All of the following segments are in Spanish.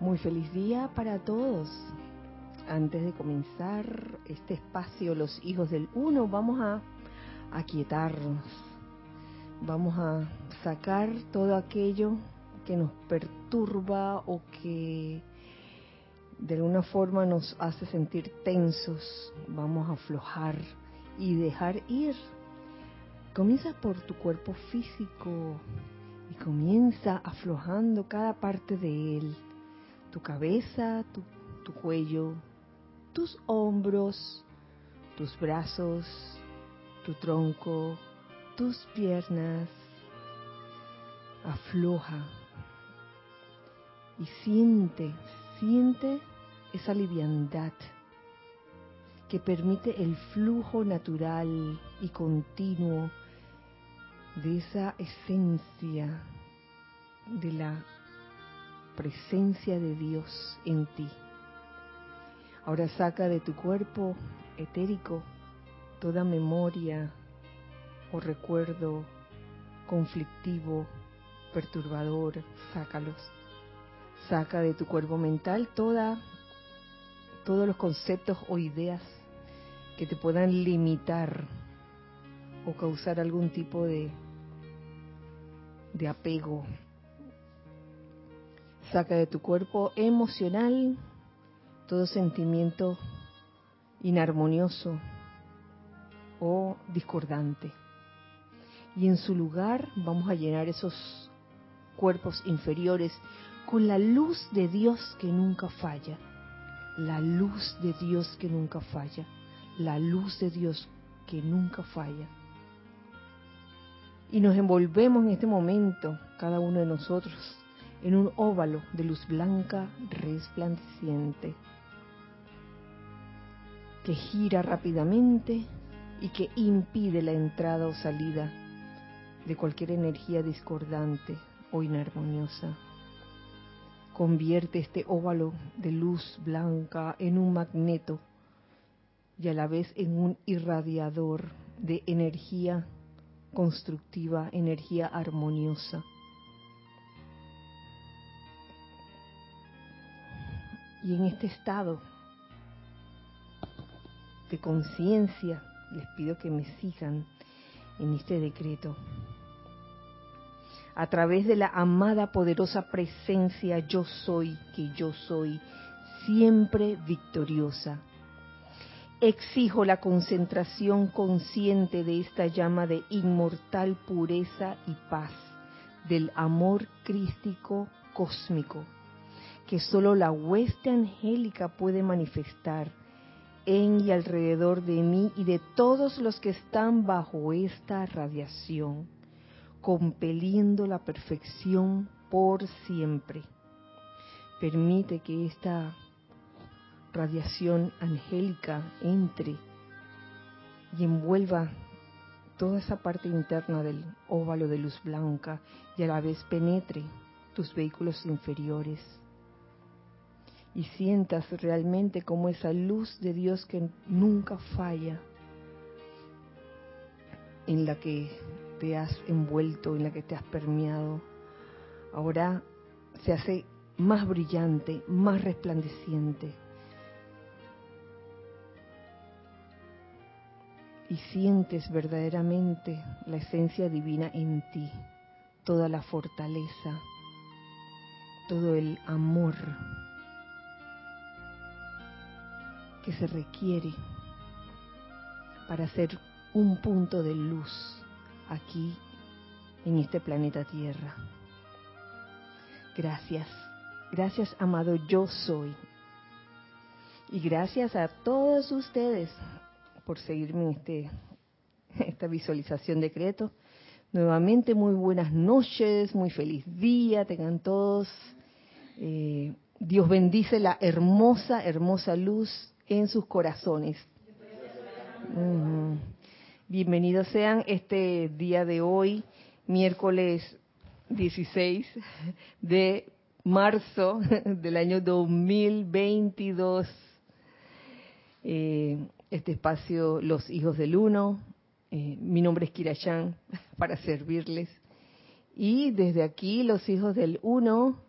Muy feliz día para todos. Antes de comenzar este espacio, los hijos del uno, vamos a aquietarnos. Vamos a sacar todo aquello que nos perturba o que de alguna forma nos hace sentir tensos. Vamos a aflojar y dejar ir. Comienza por tu cuerpo físico y comienza aflojando cada parte de él. Tu cabeza, tu, cuello, tus hombros, tus brazos, tu tronco, tus piernas. Afloja y siente, siente esa liviandad que permite el flujo natural y continuo de esa esencia de la presencia de Dios en ti. Ahora saca de tu cuerpo etérico toda memoria o recuerdo conflictivo, perturbador, sácalos. Saca de tu cuerpo mental toda todos los conceptos o ideas que te puedan limitar o causar algún tipo de de apego. Saca de tu cuerpo emocional todo sentimiento inarmonioso o discordante. Y en su lugar vamos a llenar esos cuerpos inferiores con la luz de Dios que nunca falla. La luz de Dios que nunca falla. La luz de Dios que nunca falla. Y nos envolvemos en este momento, cada uno de nosotros, en un óvalo de luz blanca resplandeciente que gira rápidamente y que impide la entrada o salida de cualquier energía discordante o inarmoniosa. Convierte este óvalo de luz blanca en un magneto y a la vez en un irradiador de energía constructiva, energía armoniosa. Y en este estado de conciencia, les pido que me sigan en este decreto. A través de la amada poderosa presencia yo soy, que yo soy, siempre victoriosa. Exijo la concentración consciente de esta llama de inmortal pureza y paz, del amor crístico cósmico, que solo la hueste angélica puede manifestar en y alrededor de mí y de todos los que están bajo esta radiación, compeliendo la perfección por siempre. Permite que esta radiación angélica entre y envuelva toda esa parte interna del óvalo de luz blanca y a la vez penetre tus vehículos inferiores y sientas realmente como esa luz de Dios que nunca falla, en la que te has envuelto, en la que te has permeado, ahora se hace más brillante, más resplandeciente. Y sientes verdaderamente la esencia divina en ti, toda la fortaleza, todo el amor que se requiere para ser un punto de luz aquí en este planeta Tierra. Gracias, gracias amado yo soy. Y gracias a todos ustedes por seguirme en este, esta visualización decreto. Nuevamente muy buenas noches, muy feliz día, tengan todos. Eh, Dios bendice la hermosa, hermosa luz en sus corazones. Bienvenidos sean este día de hoy, miércoles 16 de marzo del año 2022. Eh, este espacio Los Hijos del Uno. Eh, mi nombre es Kirayán para servirles. Y desde aquí, Los Hijos del Uno,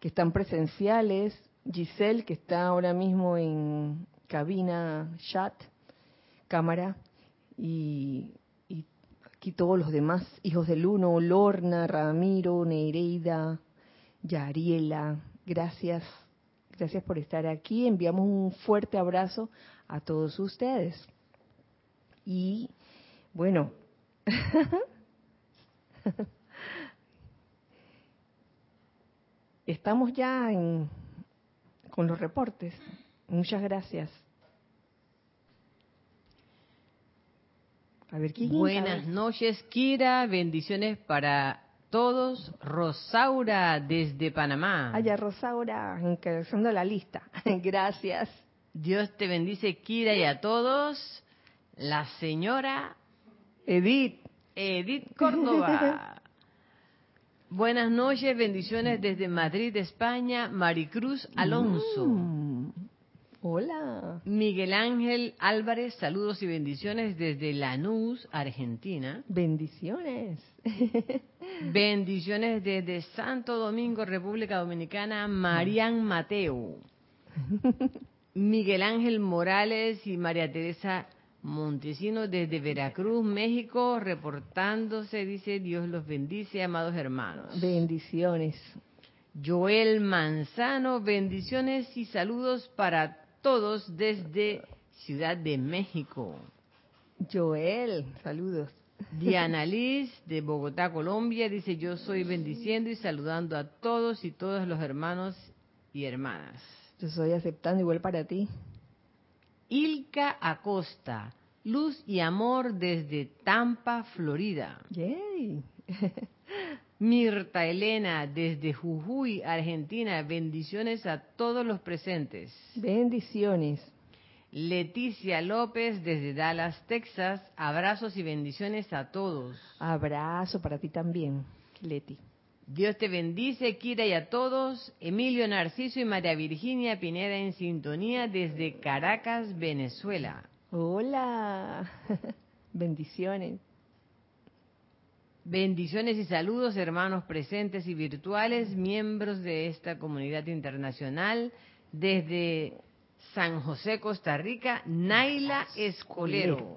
que están presenciales, Giselle, que está ahora mismo en cabina chat, cámara, y, aquí todos los demás hijos del uno, Lorna, Ramiro, Nereida, Yariela, gracias, gracias por estar aquí. Enviamos un fuerte abrazo a todos ustedes. Y bueno, estamos ya con los reportes. Muchas gracias. A ver, ¿quién Buenas noches, Kira. Bendiciones para todos. Rosaura, desde Panamá. Allá, Rosaura, encabezando la lista. gracias. Dios te bendice, Kira, y a todos. La señora Edith. Edith Córdoba. Buenas noches, bendiciones desde Madrid, España, Maricruz Alonso. Mm. Hola. Miguel Ángel Álvarez, saludos y bendiciones desde Lanús, Argentina. Bendiciones. bendiciones desde Santo Domingo, República Dominicana, Marian Mateo. Miguel Ángel Morales y María Teresa Montesino desde Veracruz, México, reportándose, dice Dios los bendice, amados hermanos. Bendiciones. Joel Manzano, bendiciones y saludos para todos desde Ciudad de México. Joel, saludos. Diana Liz de Bogotá, Colombia, dice yo soy bendiciendo y saludando a todos y todos los hermanos y hermanas. Yo soy aceptando igual para ti. Ilka Acosta, luz y amor desde Tampa, Florida. Yay. Mirta Elena desde Jujuy, Argentina, bendiciones a todos los presentes. Bendiciones. Leticia López desde Dallas, Texas, abrazos y bendiciones a todos. Abrazo para ti también, Leti. Dios te bendice, Kira y a todos. Emilio Narciso y María Virginia Pineda en sintonía desde Caracas, Venezuela. Hola, bendiciones. Bendiciones y saludos, hermanos presentes y virtuales, miembros de esta comunidad internacional. Desde San José, Costa Rica, Naila Escolero.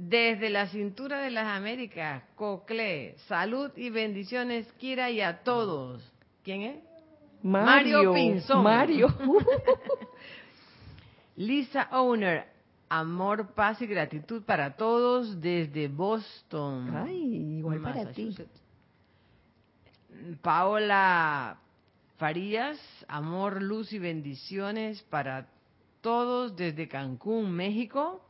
Desde la cintura de las Américas, Cocle, salud y bendiciones, Kira, y a todos. ¿Quién es? Mario, Mario Pinzón. Mario. Lisa Owner, amor, paz y gratitud para todos desde Boston. Ay, igual para ti. Paola Farías, amor, luz y bendiciones para todos desde Cancún, México.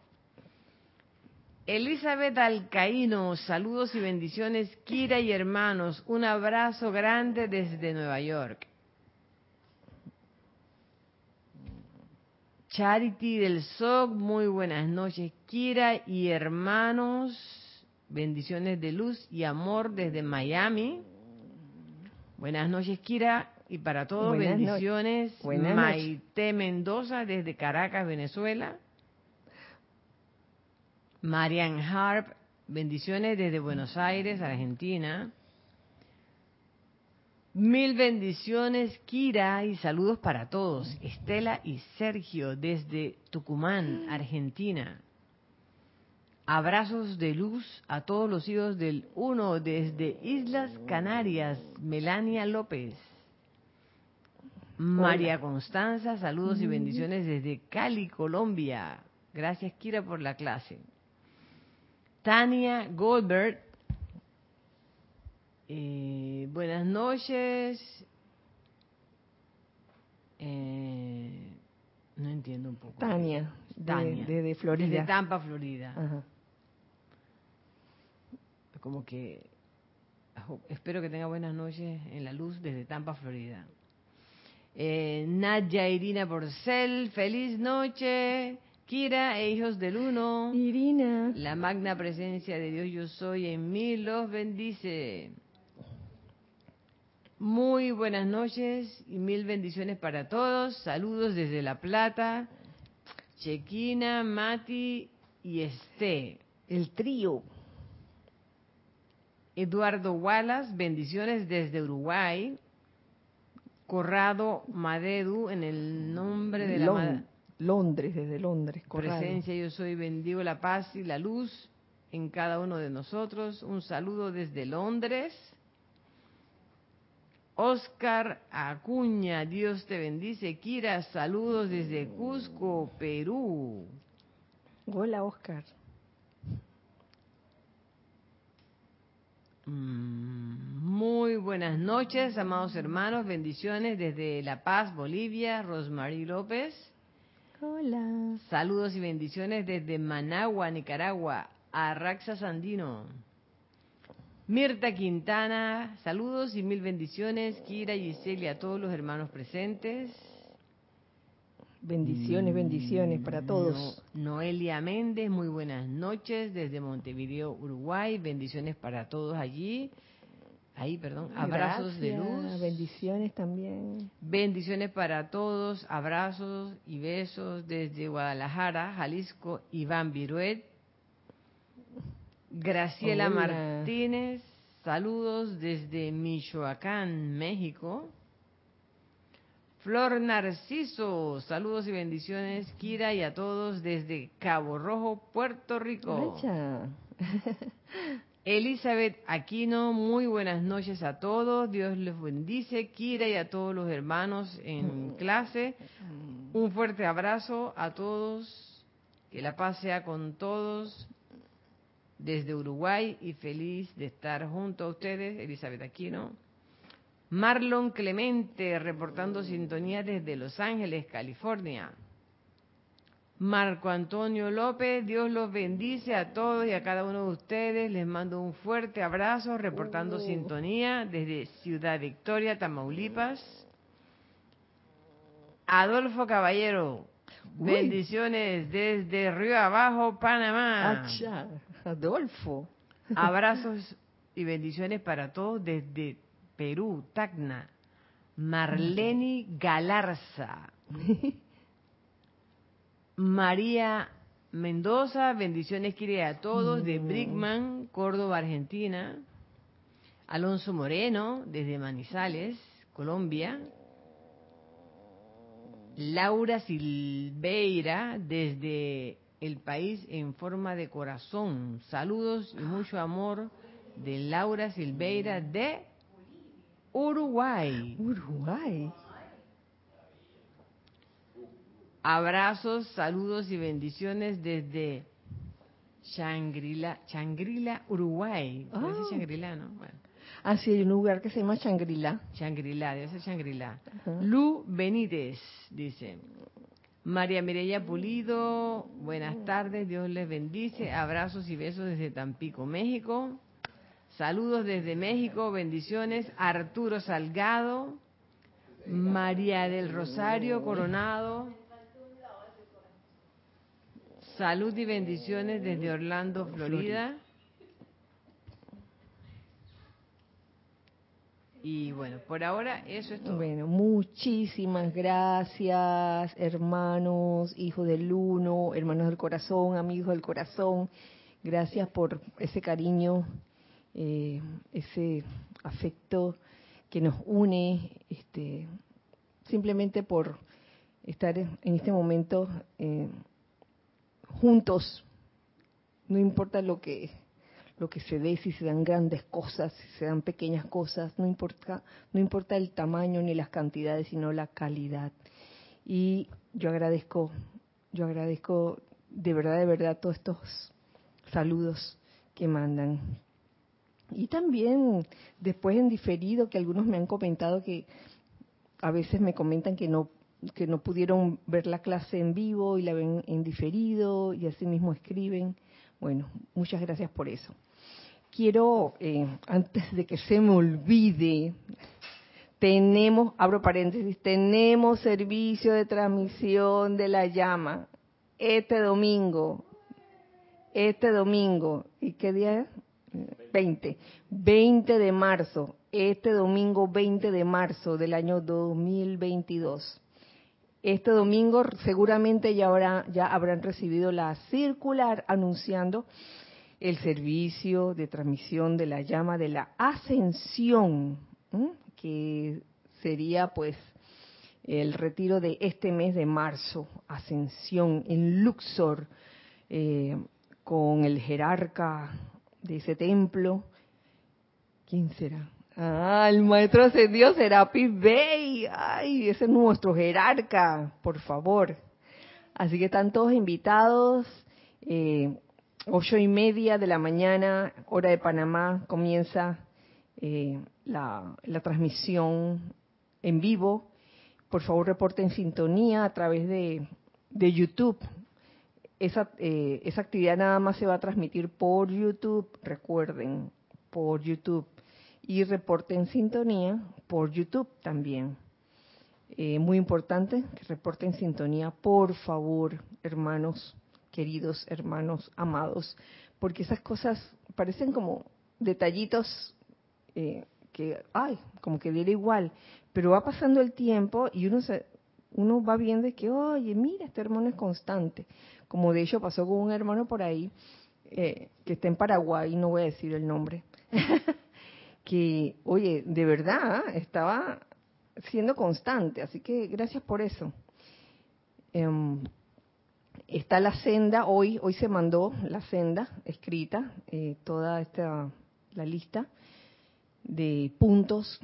Elizabeth Alcaíno, saludos y bendiciones, Kira y hermanos, un abrazo grande desde Nueva York. Charity del SOC, muy buenas noches, Kira y hermanos, bendiciones de luz y amor desde Miami. Buenas noches, Kira, y para todos, bendiciones. Maite Mendoza desde Caracas, Venezuela. Marian Harp, bendiciones desde Buenos Aires, Argentina. Mil bendiciones, Kira, y saludos para todos. Estela y Sergio desde Tucumán, Argentina. Abrazos de luz a todos los hijos del uno desde Islas Canarias, Melania López. María Constanza, saludos y bendiciones desde Cali, Colombia. Gracias, Kira, por la clase. Tania Goldberg. Eh, buenas noches. Eh, no entiendo un poco. Tania, Tania. De, Florida. Desde Tampa, Florida. Como que espero que tenga buenas noches en la luz desde Tampa, Florida. Eh, Nadia Irina Porcel, feliz noche. Kira e hijos del uno. Irina. La magna presencia de Dios yo soy en mí los bendice. Muy buenas noches y mil bendiciones para todos. Saludos desde La Plata. Chequina, Mati y Esté. El trío. Eduardo Wallace, bendiciones desde Uruguay. Corrado Madedu, en el nombre de la Londres, desde Londres. Presencia, yo soy, bendigo la paz y la luz en cada uno de nosotros. Un saludo desde Londres. Oscar Acuña, Dios te bendice. Kira, saludos desde Cusco, Perú. Hola, Oscar. Mm, muy buenas noches, amados hermanos. Bendiciones desde La Paz, Bolivia. Rosmarie López. Hola. Saludos y bendiciones desde Managua, Nicaragua. Arraxa Sandino. Mirta Quintana, saludos y mil bendiciones. Kira, Giselle y a todos los hermanos presentes. Bendiciones, bendiciones para todos. Noelia Méndez, muy buenas noches desde Montevideo, Uruguay. Bendiciones para todos allí. Ahí, perdón. Abrazos de luz. Bendiciones también. Bendiciones para todos. Abrazos y besos desde Guadalajara, Jalisco, Iván Viruet. Graciela Martínez, saludos desde Michoacán, México. Flor Narciso, saludos y bendiciones, Kira, y a todos desde Cabo Rojo, Puerto Rico. Elizabeth Aquino, muy buenas noches a todos, Dios les bendice, Kira y a todos los hermanos en clase. Un fuerte abrazo a todos, que la paz sea con todos, desde Uruguay y feliz de estar junto a ustedes, Elizabeth Aquino. Marlon Clemente, reportando sintonía desde Los Ángeles, California. Marco Antonio López, Dios los bendice a todos y a cada uno de ustedes. Les mando un fuerte abrazo, reportando oh. sintonía desde Ciudad Victoria, Tamaulipas. Adolfo Caballero, bendiciones desde Río Abajo, Panamá. Adolfo. Abrazos y bendiciones para todos desde Perú, Tacna. Marleni Galarza. María Mendoza, bendiciones quiere a todos, de mm. Brickman, Córdoba, Argentina. Alonso Moreno, desde Manizales, Colombia. Laura Silveira, desde el país en forma de corazón. Saludos y mucho amor de Laura Silveira de Uruguay. Uruguay. Abrazos, saludos y bendiciones desde Changrila, Changrila, Uruguay. Ah. Changrila, ¿no? Bueno. Ah, sí, hay un lugar que se llama Changrila. Changrila, debe ser Changrila. Lu Benítez, dice. María Mireya Pulido, buenas tardes, Dios les bendice, abrazos y besos desde Tampico, México. Saludos desde México, bendiciones. Arturo Salgado, María del Rosario Coronado. Salud y bendiciones desde Orlando, Florida. Y bueno, por ahora eso es todo. Bueno, muchísimas gracias, hermanos, hijos del uno, hermanos del corazón, amigos del corazón. Gracias por ese cariño, eh, ese afecto que nos une, este, simplemente por estar en este momento eh, juntos. No importa lo que lo que se dé, si se dan grandes cosas, si se dan pequeñas cosas, no importa, no importa el tamaño ni las cantidades, sino la calidad. Y yo agradezco, yo agradezco de verdad, de verdad todos estos saludos que mandan. Y también después en diferido, que algunos me han comentado que a veces me comentan que no que no pudieron ver la clase en vivo y la ven en diferido y así mismo escriben. Bueno, muchas gracias por eso quiero, eh, antes de que se me olvide, tenemos, abro paréntesis, tenemos servicio de transmisión de la llama este domingo, este domingo, ¿y qué día es? 20, 20 de marzo, este domingo 20 de marzo del año 2022. Este domingo seguramente ya, habrá, ya habrán recibido la circular anunciando el servicio de transmisión de la llama de la ascensión, que sería pues el retiro de este mes de marzo, ascensión en Luxor, eh, con el jerarca de ese templo. ¿Quién será? Ah, el maestro ascendido Serapis Bey. Ay, ese es nuestro jerarca, por favor. Así que están todos invitados. Eh, ocho y media de la mañana, hora de Panamá, comienza eh, la, transmisión en vivo. Por favor, reporten sintonía a través de, de YouTube. Esa, eh, esa actividad nada más se va a transmitir por YouTube, recuerden, por YouTube. Y reporten sintonía por YouTube también. Eh, muy importante que reporten sintonía, por favor, hermanos queridos hermanos amados, porque esas cosas parecen como detallitos eh, que, ay, como que diera igual, pero va pasando el tiempo y uno se, uno va viendo que, oye, mira, este hermano es constante, como de hecho pasó con un hermano por ahí eh, que está en Paraguay, no voy a decir el nombre, que, oye, de verdad estaba siendo constante, así que gracias por eso. Em, está la senda, hoy, hoy se mandó la senda escrita, eh, toda esta, la lista de puntos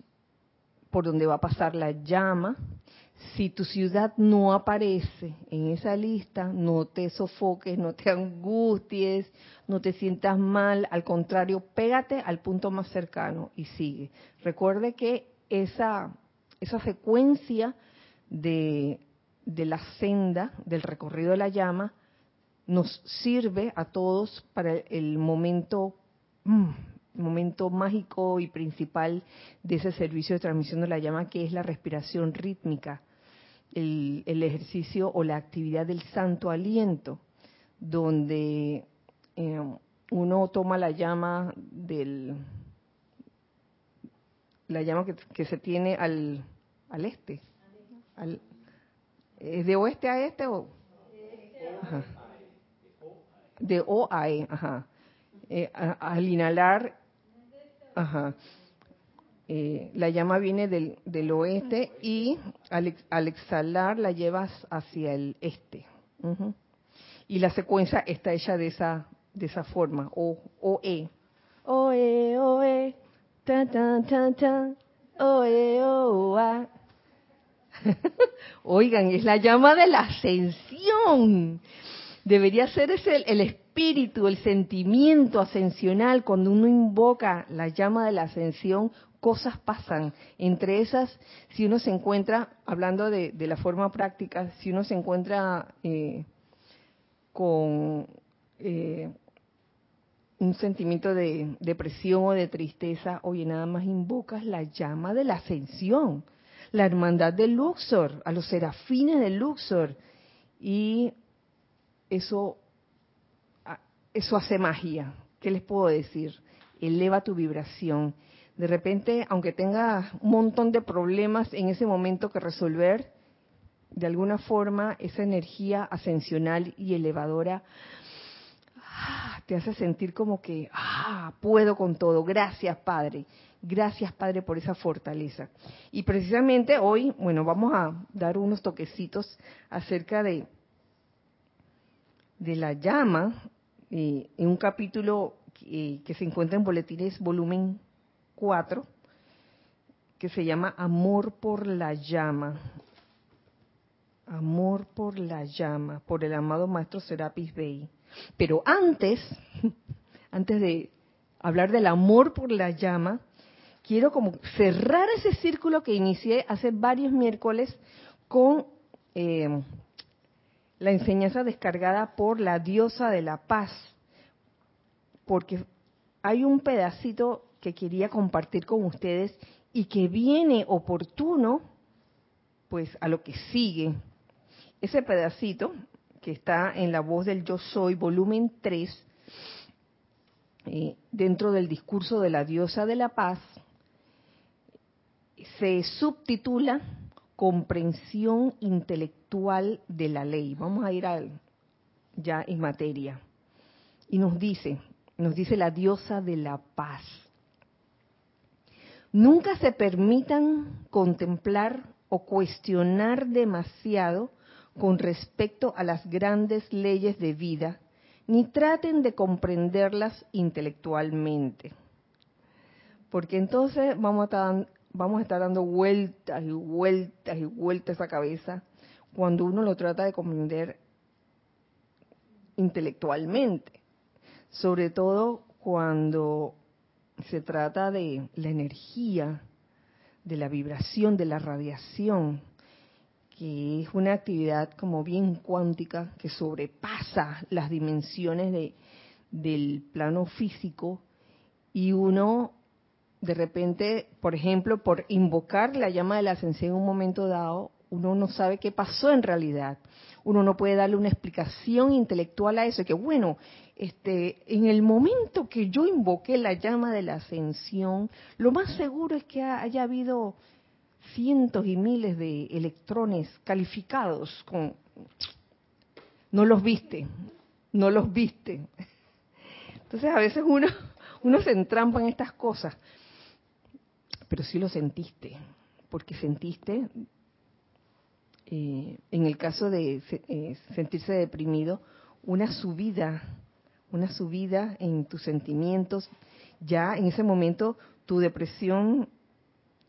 por donde va a pasar la llama. Si tu ciudad no aparece en esa lista, no te sofoques, no te angusties, no te sientas mal, al contrario, pégate al punto más cercano y sigue. Recuerde que esa, esa secuencia de de la senda del recorrido de la llama nos sirve a todos para el momento mm, momento mágico y principal de ese servicio de transmisión de la llama que es la respiración rítmica el, ejercicio o la actividad del santo aliento donde eh, uno toma la llama del la llama que, se tiene al, al este ¿Es de oeste a este o? De O a E, ajá. Eh, al inhalar, ajá. Eh, la llama viene del, del oeste y al, al, exhalar la llevas hacia el este. Y la secuencia está hecha de esa de esa forma, O, O, E. O, E, O, E, ta, ta, ta, ta, O, E, O, A. Oigan, es la llama de la ascensión. Debería ser ese el, espíritu, el sentimiento ascensional. Cuando uno invoca la llama de la ascensión, cosas pasan. Entre esas, si uno se encuentra, hablando de, la forma práctica, si uno se encuentra eh, con eh, un sentimiento de depresión o de tristeza, oye, nada más invocas la llama de la ascensión la hermandad de Luxor, a los serafines de Luxor. Y eso, eso hace magia. ¿Qué les puedo decir? Eleva tu vibración. De repente, aunque tenga un montón de problemas en ese momento que resolver, de alguna forma esa energía ascensional y elevadora ah, te hace sentir como que, ah, puedo con todo. Gracias, Padre. Gracias, Padre, por esa fortaleza. Y precisamente hoy, bueno, vamos a dar unos toquecitos acerca de, la llama, eh, en un capítulo que, que se encuentra en Boletines volumen 4, que se llama Amor por la llama. Amor por la llama, por el amado Maestro Serapis Bey. Pero antes, antes de hablar del amor por la llama, quiero como cerrar ese círculo que inicié hace varios miércoles con eh, la enseñanza descargada por la diosa de la paz, porque hay un pedacito que quería compartir con ustedes y que viene oportuno, pues a lo que sigue. Ese pedacito que está en la voz del Yo Soy, volumen 3, eh, dentro del discurso de la diosa de la paz, se subtitula Comprensión intelectual de la ley. Vamos a ir al, ya en materia. Y nos dice, nos dice la diosa de la paz. Nunca se permitan contemplar o cuestionar demasiado con respecto a las grandes leyes de vida, ni traten de comprenderlas intelectualmente. Porque entonces vamos a estar, vamos a estar dando vueltas y vueltas y vueltas a cabeza cuando uno lo trata de comprender intelectualmente. Sobre todo cuando se trata de la energía, de la vibración, de la radiación, que es una actividad como bien cuántica que sobrepasa las dimensiones de, del plano físico y uno de repente, por ejemplo, por invocar la llama de la ascensión en un momento dado, uno no sabe qué pasó en realidad. Uno no puede darle una explicación intelectual a eso, que bueno, este, en el momento que yo invoqué la llama de la ascensión, lo más seguro es que haya habido cientos y miles de electrones calificados con... No los viste, no los viste. Entonces a veces uno, uno se entrampa en estas cosas, pero sí lo sentiste, porque sentiste, eh, en el caso de eh, sentirse deprimido, una subida una subida en tus sentimientos. Ya en ese momento tu depresión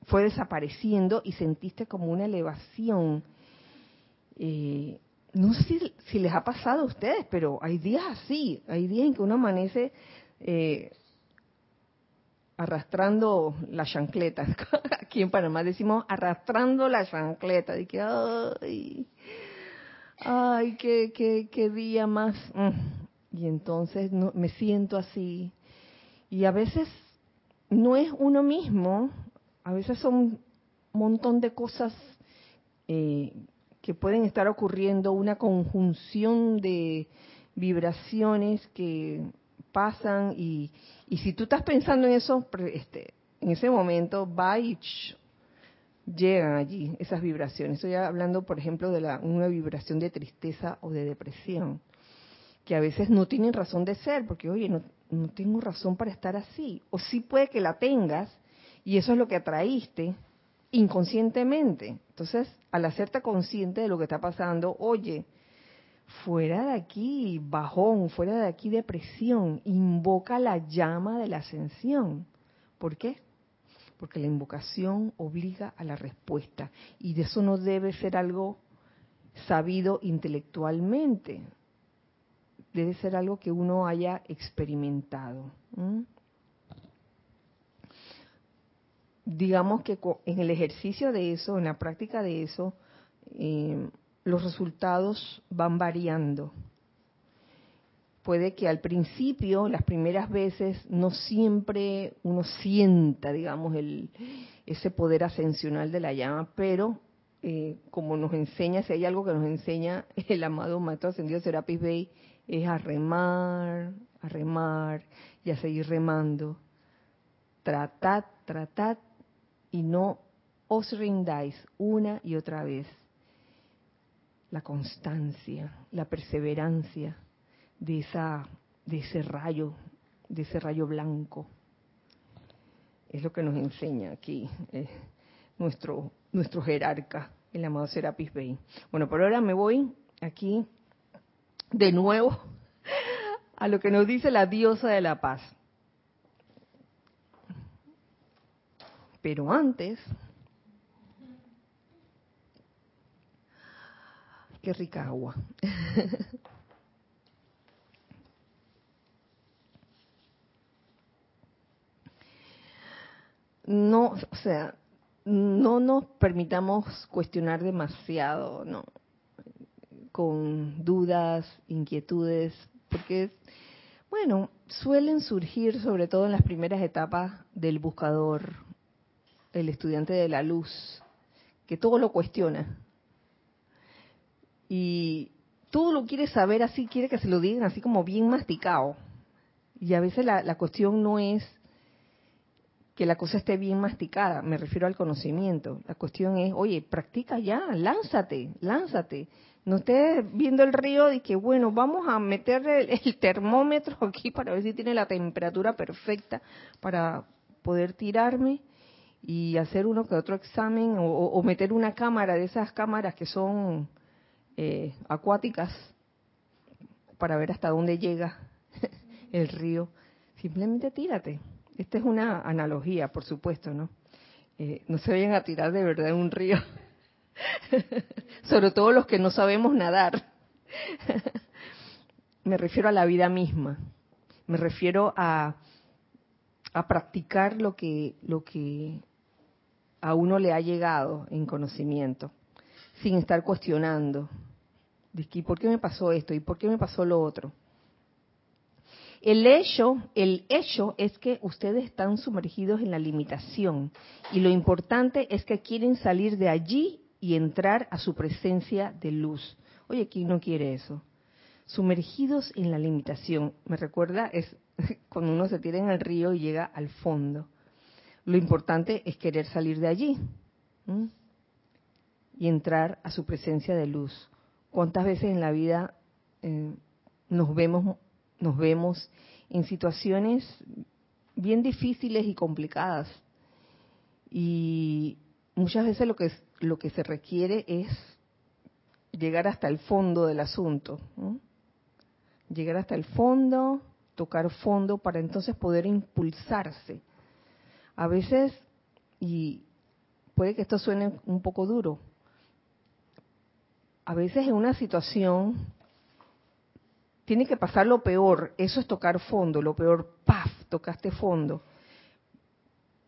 fue desapareciendo y sentiste como una elevación. Eh, no sé si, les ha pasado a ustedes, pero hay días así, hay días en que uno amanece eh, arrastrando la chancleta. Aquí en Panamá decimos arrastrando la chancleta. De que, ay, ay, qué, qué, qué día más. Mm, y entonces no, me siento así. Y a veces no es uno mismo, a veces son un montón de cosas eh, que pueden estar ocurriendo, una conjunción de vibraciones que pasan y, y si tú estás pensando en eso, este, en ese momento va y llegan allí esas vibraciones. Estoy hablando, por ejemplo, de la, una vibración de tristeza o de depresión que a veces no tienen razón de ser, porque oye, no, no tengo razón para estar así. O sí puede que la tengas y eso es lo que atraíste inconscientemente. Entonces, al hacerte consciente de lo que está pasando, oye, fuera de aquí bajón, fuera de aquí depresión, invoca la llama de la ascensión. ¿Por qué? Porque la invocación obliga a la respuesta y de eso no debe ser algo sabido intelectualmente debe ser algo que uno haya experimentado. Digamos que en el ejercicio de eso, en la práctica de eso, eh, los resultados van variando. Puede que al principio, las primeras veces, no siempre uno sienta, digamos, el, ese poder ascensional de la llama, pero eh, como nos enseña, si hay algo que nos enseña el amado Maestro Ascendido Serapis Bey, es a remar, a remar y a seguir remando. Tratad, tratad y no os rindáis una y otra vez. La constancia, la perseverancia de esa de ese rayo, de ese rayo blanco. Es lo que nos enseña aquí eh, nuestro nuestro jerarca, el amado Serapis Bey. Bueno, por ahora me voy aquí de nuevo a lo que nos dice la diosa de la paz. Pero antes, qué rica agua. No, o sea, no nos permitamos cuestionar demasiado, no con dudas, inquietudes, porque, bueno, suelen surgir sobre todo en las primeras etapas del buscador, el estudiante de la luz, que todo lo cuestiona. Y todo lo quiere saber así, quiere que se lo digan así como bien masticado. Y a veces la, la cuestión no es que la cosa esté bien masticada, me refiero al conocimiento. La cuestión es, oye, practica ya, lánzate, lánzate No estés viendo el río y que, bueno, vamos a meter el, termómetro aquí para ver si tiene la temperatura perfecta para poder tirarme y hacer uno que otro examen o, meter una cámara de esas cámaras que son eh, acuáticas para ver hasta dónde llega el río. Simplemente tírate. Esta es una analogía, por supuesto, ¿no? Eh, no se vayan a tirar de verdad en un río. Sobre todo los que no sabemos nadar. Me refiero a la vida misma. Me refiero a, a practicar lo que, lo que a uno le ha llegado en conocimiento, sin estar cuestionando. ¿Y por qué me pasó esto? ¿Y por qué me pasó lo otro? El hecho, el hecho es que ustedes están sumergidos en la limitación y lo importante es que quieren salir de allí y entrar a su presencia de luz. Oye, ¿quién no quiere eso? Sumergidos en la limitación. Me recuerda es cuando uno se tira en el río y llega al fondo. Lo importante es querer salir de allí y entrar a su presencia de luz. ¿Cuántas veces en la vida eh, nos vemos nos vemos en situaciones bien difíciles y complicadas. Y muchas veces lo que, lo que se requiere es llegar hasta el fondo del asunto. Llegar hasta el fondo, tocar fondo para entonces poder impulsarse. A veces, y puede que esto suene un poco duro, a veces en una situación tiene que pasar lo peor, eso es tocar fondo, lo peor, paf, tocaste fondo,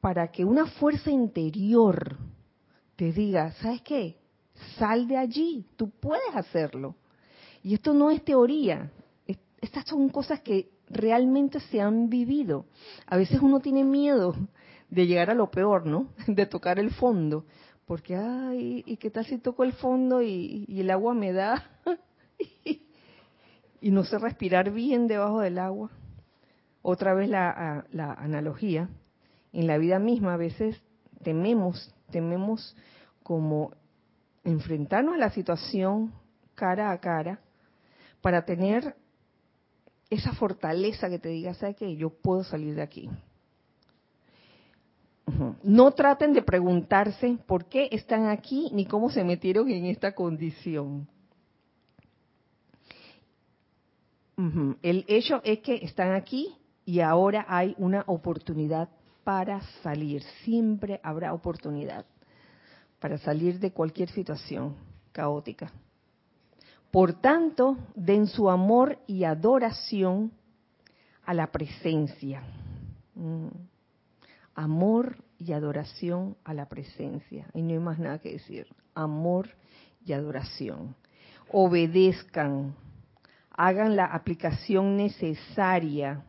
para que una fuerza interior te diga, ¿sabes qué? Sal de allí, tú puedes hacerlo. Y esto no es teoría, estas son cosas que realmente se han vivido. A veces uno tiene miedo de llegar a lo peor, ¿no? De tocar el fondo, porque, ay, ¿y qué tal si toco el fondo y, el agua me da? y no sé respirar bien debajo del agua. Otra vez la, la analogía. En la vida misma a veces tememos, tememos como enfrentarnos a la situación cara a cara para tener esa fortaleza que te diga, ¿sabes qué? Yo puedo salir de aquí. No traten de preguntarse por qué están aquí ni cómo se metieron en esta condición. El hecho es que están aquí y ahora hay una oportunidad para salir. Siempre habrá oportunidad para salir de cualquier situación caótica. Por tanto, den su amor y adoración a la presencia. Mm. Amor y adoración a la presencia. Y no hay más nada que decir. Amor y adoración. Obedezcan hagan la aplicación necesaria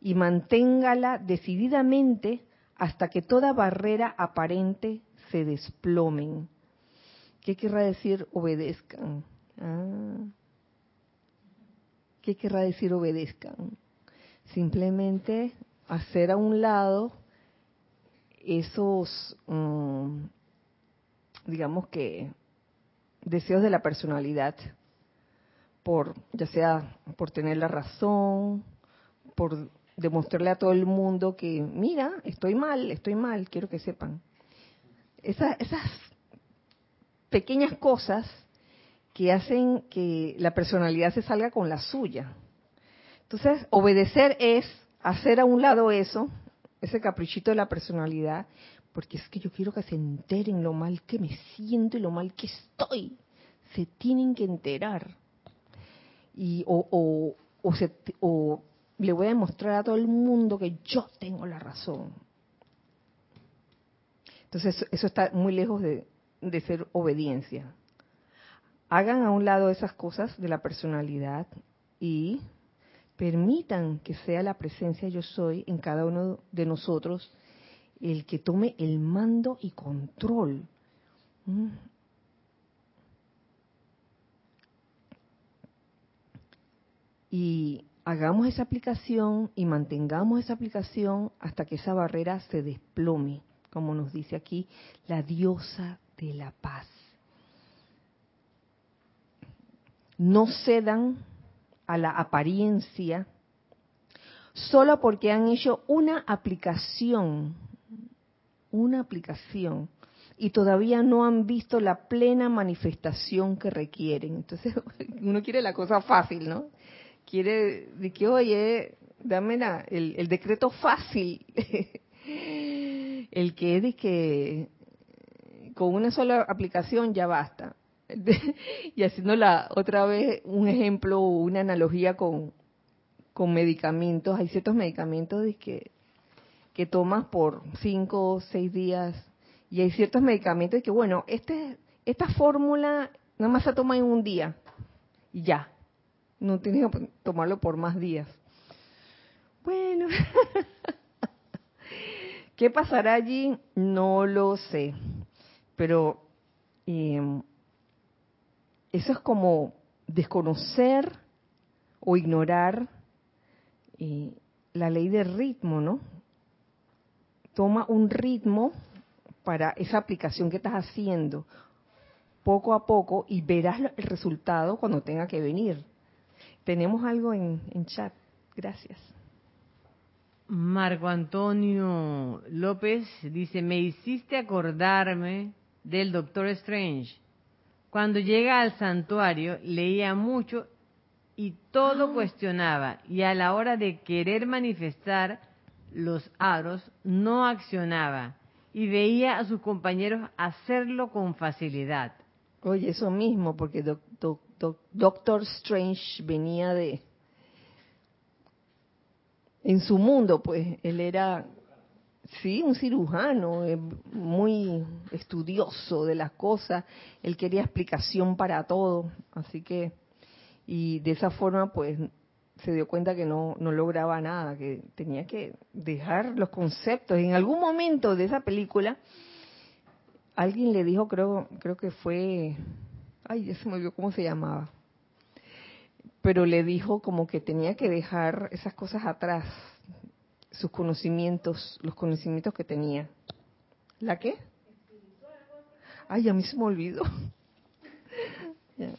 y manténgala decididamente hasta que toda barrera aparente se desplomen. ¿Qué querrá decir obedezcan? Ah. ¿Qué querrá decir obedezcan? Simplemente hacer a un lado esos, mm, digamos que, deseos de la personalidad por, ya sea por tener la razón, por demostrarle a todo el mundo que, mira, estoy mal, estoy mal, quiero que sepan. esas pequeñas cosas que hacen que la personalidad se salga con la suya. Entonces, obedecer es hacer a un lado eso, ese caprichito de la personalidad, porque es que yo quiero que se enteren lo mal que me siento y lo mal que estoy. Se tienen que enterar y, o, o, le voy a demostrar a todo el mundo que yo tengo la razón. Entonces eso está muy lejos de, de ser obediencia. Hagan a un lado esas cosas de la personalidad y permitan que sea la presencia yo soy en cada uno de nosotros el que tome el mando y control. ¿Mm? y hagamos esa aplicación y mantengamos esa aplicación hasta que esa barrera se desplome, como nos dice aquí la diosa de la paz. no cedan a la apariencia solo porque han hecho una aplicación, una aplicación, y todavía no han visto la plena manifestación que requieren. Entonces, uno quiere la cosa fácil, ¿no? Quiere de que, oye, dame el, el decreto fácil, el que es de que con una sola aplicación ya basta. y haciendo la otra vez un ejemplo, una analogía con, con medicamentos, hay ciertos medicamentos que, que tomas por cinco o seis días. Y hay ciertos medicamentos que, bueno, este, esta fórmula nada más se toma en un día. Y ya, no tienes que tomarlo por más días. Bueno, ¿qué pasará allí? No lo sé. Pero em, eso es como desconocer o ignorar eh, la ley del ritmo, ¿no? Toma un ritmo para esa aplicación que estás haciendo poco a poco y verás el resultado cuando tenga que venir. Tenemos algo en, en chat. Gracias. Marco Antonio López dice, me hiciste acordarme del Doctor Strange. Cuando llega al santuario leía mucho y todo ah. cuestionaba y a la hora de querer manifestar los aros no accionaba y veía a sus compañeros hacerlo con facilidad. Oye, eso mismo, porque Doctor Strange venía de... En su mundo, pues, él era Sí, un cirujano eh, muy estudioso de las cosas. Él quería explicación para todo, así que y de esa forma pues se dio cuenta que no, no lograba nada, que tenía que dejar los conceptos. En algún momento de esa película alguien le dijo, creo creo que fue, ay, ya se me olvidó cómo se llamaba, pero le dijo como que tenía que dejar esas cosas atrás sus conocimientos, los conocimientos que tenía. ¿La qué? Ay, a mí se me olvidó.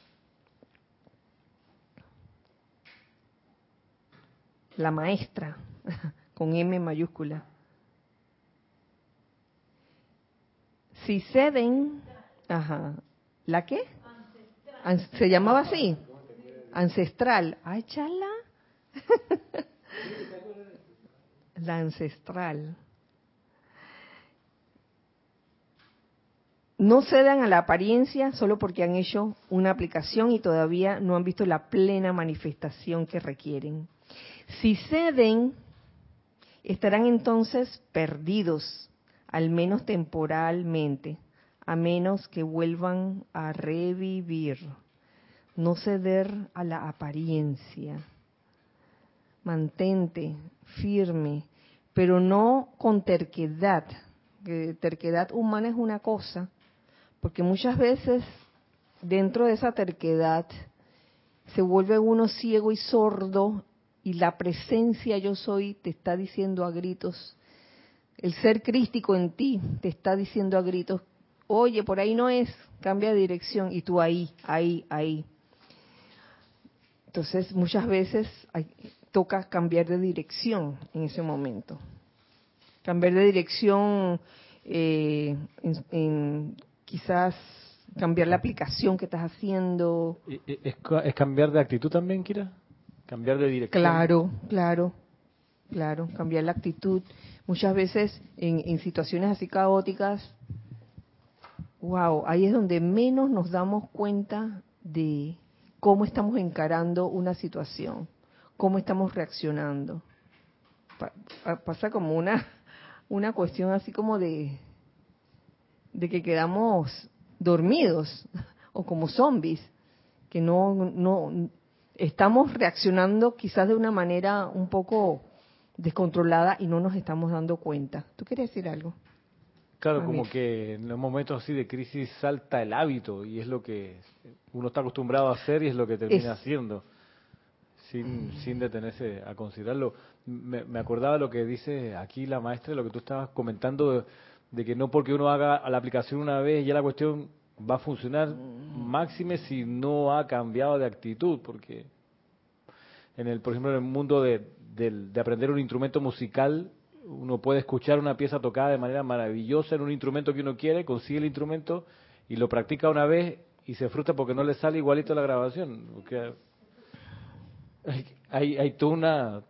La maestra, con M mayúscula. Si ceden, ajá, ¿la qué? ¿Se llamaba así? Ancestral. Ay, chala. la ancestral. No cedan a la apariencia solo porque han hecho una aplicación y todavía no han visto la plena manifestación que requieren. Si ceden, estarán entonces perdidos, al menos temporalmente, a menos que vuelvan a revivir. No ceder a la apariencia. Mantente firme, pero no con terquedad. terquedad humana es una cosa, porque muchas veces dentro de esa terquedad se vuelve uno ciego y sordo y la presencia yo soy te está diciendo a gritos, el ser crístico en ti te está diciendo a gritos, oye, por ahí no es, cambia de dirección y tú ahí, ahí, ahí. Entonces muchas veces toca cambiar de dirección en ese momento. Cambiar de dirección, eh, en, quizás cambiar la aplicación que estás haciendo. ¿Es, ¿Es, cambiar de actitud también, Kira? Cambiar de dirección. Claro, claro, claro, cambiar la actitud. Muchas veces en, en situaciones así caóticas, wow, ahí es donde menos nos damos cuenta de cómo estamos encarando una situación cómo estamos reaccionando. pasa como una, una cuestión así como de, de que quedamos dormidos o como zombies, que no, no estamos reaccionando quizás de una manera un poco descontrolada y no nos estamos dando cuenta. ¿Tú quieres decir algo? Claro, como que en los momentos así de crisis salta el hábito y es lo que uno está acostumbrado a hacer y es lo que termina haciendo sin, sin detenerse a considerarlo. Me, me, acordaba lo que dice aquí la maestra, lo que tú estabas comentando, de, que no porque uno haga la aplicación una vez, ya la cuestión va a funcionar máxime si no ha cambiado de actitud, porque en el, por ejemplo, en el mundo de, de aprender un instrumento musical, uno puede escuchar una pieza tocada de manera maravillosa en un instrumento que uno quiere, consigue el instrumento y lo practica una vez y se frustra porque no le sale igualito la grabación. Porque hay, hay toda una,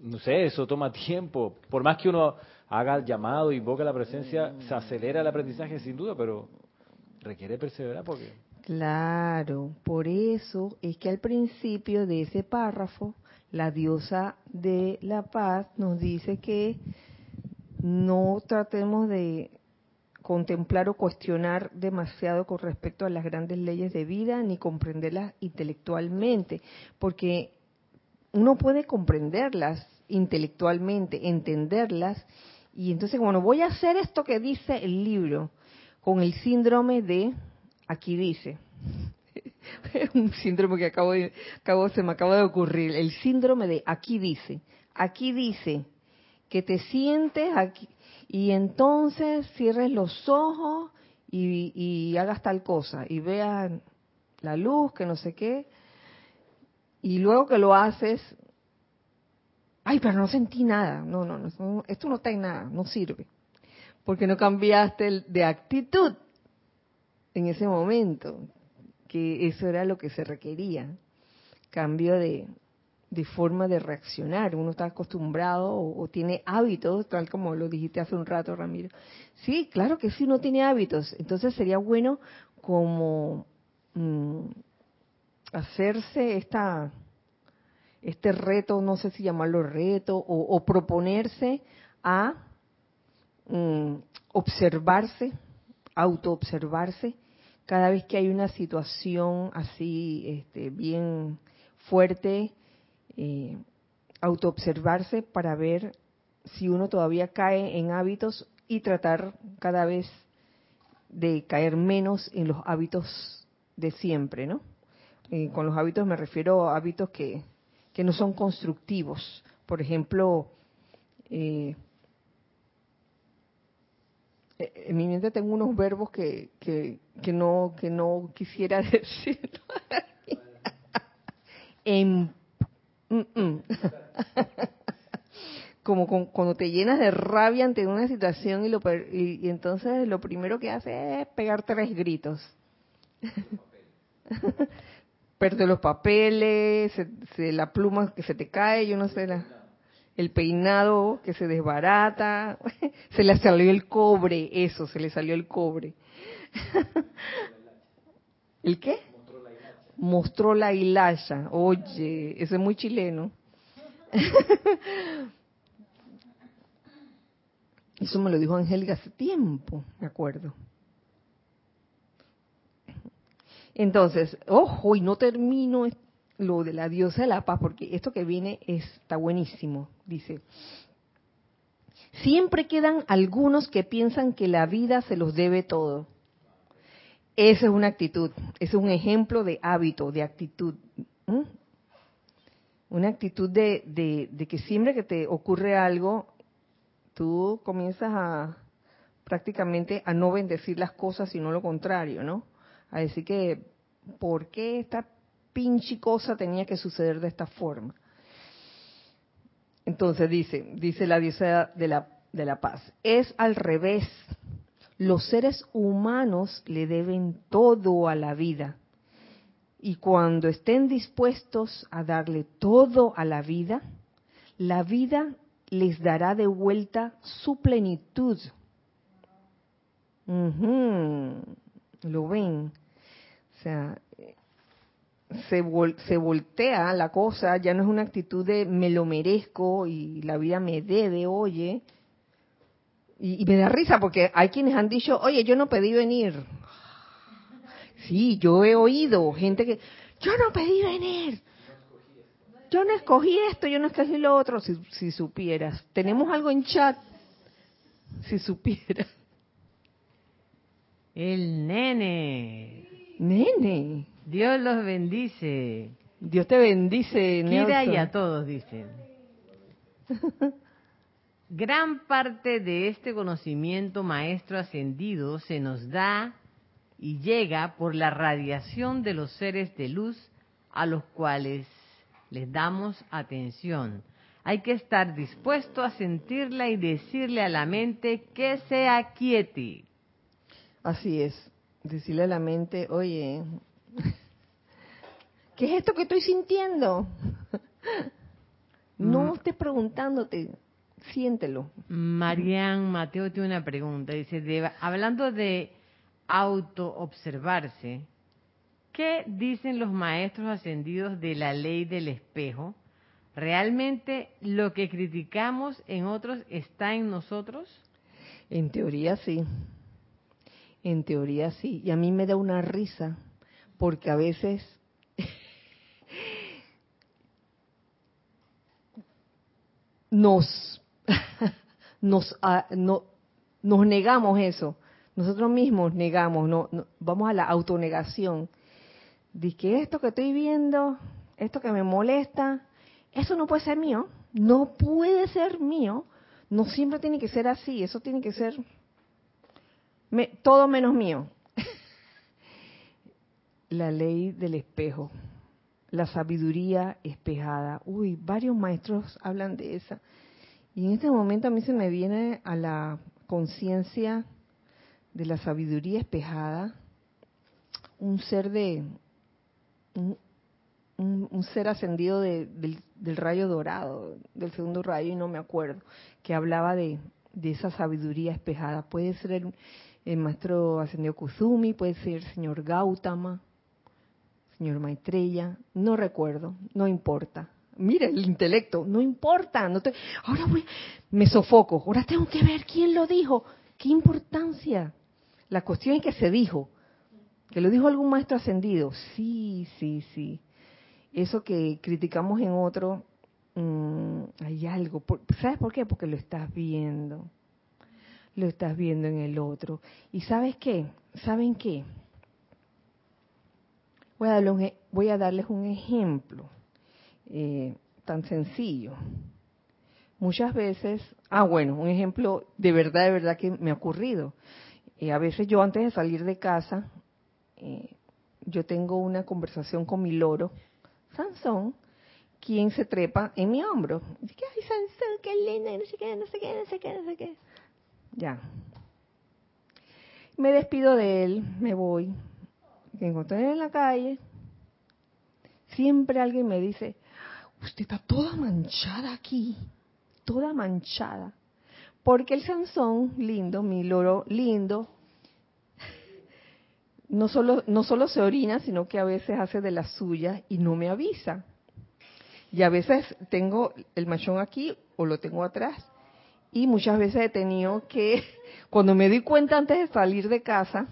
no sé, eso toma tiempo. Por más que uno haga el llamado, invoque la presencia, se acelera el aprendizaje sin duda, pero requiere perseverar porque... Claro, por eso es que al principio de ese párrafo, la diosa de la paz nos dice que no tratemos de contemplar o cuestionar demasiado con respecto a las grandes leyes de vida ni comprenderlas intelectualmente, porque uno puede comprenderlas intelectualmente, entenderlas, y entonces, bueno, voy a hacer esto que dice el libro, con el síndrome de, aquí dice, un síndrome que acabo de, acabo, se me acaba de ocurrir, el síndrome de aquí dice, aquí dice, que te sientes aquí, y entonces cierres los ojos y, y hagas tal cosa, y veas la luz, que no sé qué, y luego que lo haces, ay, pero no sentí nada. No, no, no, esto no está en nada, no sirve. Porque no cambiaste de actitud en ese momento, que eso era lo que se requería. Cambio de, de forma de reaccionar. Uno está acostumbrado o, tiene hábitos, tal como lo dijiste hace un rato, Ramiro. Sí, claro que sí, uno tiene hábitos. Entonces sería bueno como mm, hacerse esta este reto, no sé si llamarlo reto, o, proponerse a mm, observarse, autoobservarse, cada vez que hay una situación así este, bien fuerte, eh, autoobservarse para ver si uno todavía cae en hábitos y tratar cada vez de caer menos en los hábitos de siempre, ¿no? Eh, con los hábitos me refiero a hábitos que, que no son constructivos. Por ejemplo, eh, en mi mente tengo unos verbos que, que, no que no quisiera decir. mm. como cuando te llenas de rabia ante una situación y, lo, y, entonces lo primero que hace es pegar tres gritos. Perde los papeles, se, la pluma que se te cae, yo no sé, la, el peinado que se desbarata, se le salió el cobre, eso, se le salió el cobre. ¿El qué? Mostró la hilacha. Oye, eso es muy chileno. Eso me lo dijo Angélica hace tiempo, me acuerdo. Entonces, ojo, y no termino lo de la diosa de la paz, porque esto que viene está buenísimo. Dice, siempre quedan algunos que piensan que la vida se los debe todo. Esa es una actitud, es un ejemplo de hábito, de actitud. Una actitud de, de, de que siempre que te ocurre algo, tú comienzas a prácticamente a no bendecir las cosas, sino lo contrario, ¿no? A decir que, ¿por qué esta pinche cosa tenía que suceder de esta forma? Entonces dice, dice la diosa de la, de la paz, es al revés. Los seres humanos le deben todo a la vida. Y cuando estén dispuestos a darle todo a la vida, la vida les dará de vuelta su plenitud. Lo ven. Se, se voltea la cosa, ya no es una actitud de me lo merezco y la vida me debe, oye. Y, me da risa porque hay quienes han dicho, oye, yo no pedí venir. Sí, yo he oído gente que, yo no pedí venir. Yo no escogí esto, yo no escogí lo otro, si, si supieras. Tenemos algo en chat, si supieras. El nene. Nene. Dios los bendice. Dios te bendice, Kira y a todos, dicen. Gran parte de este conocimiento maestro ascendido se nos da y llega por la radiación de los seres de luz a los cuales les damos atención. Hay que estar dispuesto a sentirla y decirle a la mente que se aquiete. Así es, decirle a la mente, oye, ¿qué es esto que estoy sintiendo? No mm. estés preguntándote, siéntelo. Marian Mateo tiene una pregunta. Dice, hablando de auto-observarse, ¿qué dicen los maestros ascendidos de la ley del espejo? ¿Realmente lo que criticamos en otros está en nosotros? En teoría sí. En teoría sí. Y a mí me da una risa porque a veces nos nos ah, no, nos negamos eso. Nosotros mismos negamos, no, vamos a la autonegación. De que esto que estoy viendo, esto que me molesta, eso no puede ser mío, no puede ser mío, no siempre tiene que ser así, eso tiene que ser todo menos mío. la ley del espejo, la sabiduría espejada. Uy, varios maestros hablan de esa. Y en este momento a mí se me viene a la conciencia de la sabiduría espejada un ser de un, ser ascendido del, rayo dorado, del segundo rayo, y no me acuerdo, que hablaba de, esa sabiduría espejada. Puede ser el, el, maestro ascendido Kusumi, puede ser señor Gautama, señor Maitreya, no recuerdo, no importa. Mira el intelecto, no importa, no te, ahora voy, me sofoco, ahora tengo que ver quién lo dijo, qué importancia. La cuestión es que se dijo, que lo dijo algún maestro ascendido, sí, sí, sí eso que criticamos en otro, mm, hay algo. ¿Sabes por qué? Porque lo estás viendo. Lo estás viendo en el otro. ¿Y sabes qué? ¿Saben qué? Voy a, e, voy a darles un ejemplo eh, tan sencillo. Muchas veces, ah bueno, un ejemplo de verdad, de verdad que me ha ocurrido. Eh, a veces yo antes de salir de casa, eh, yo tengo una conversación con mi loro Sansón, quien se trepa en mi hombro. Dice ay, Sansón, qué lindo, no sé qué, no sé qué, no sé qué, no sé qué. Ya. Me despido de él, me voy. Me encontré en la calle. Siempre alguien me dice, usted está toda manchada aquí, toda manchada. Porque el Sansón, lindo, mi loro lindo, no solo, no solo se orina, sino que a veces hace de las suyas y no me avisa. Y a veces tengo el machón aquí o lo tengo atrás. Y muchas veces he tenido que, cuando me di cuenta antes de salir de casa,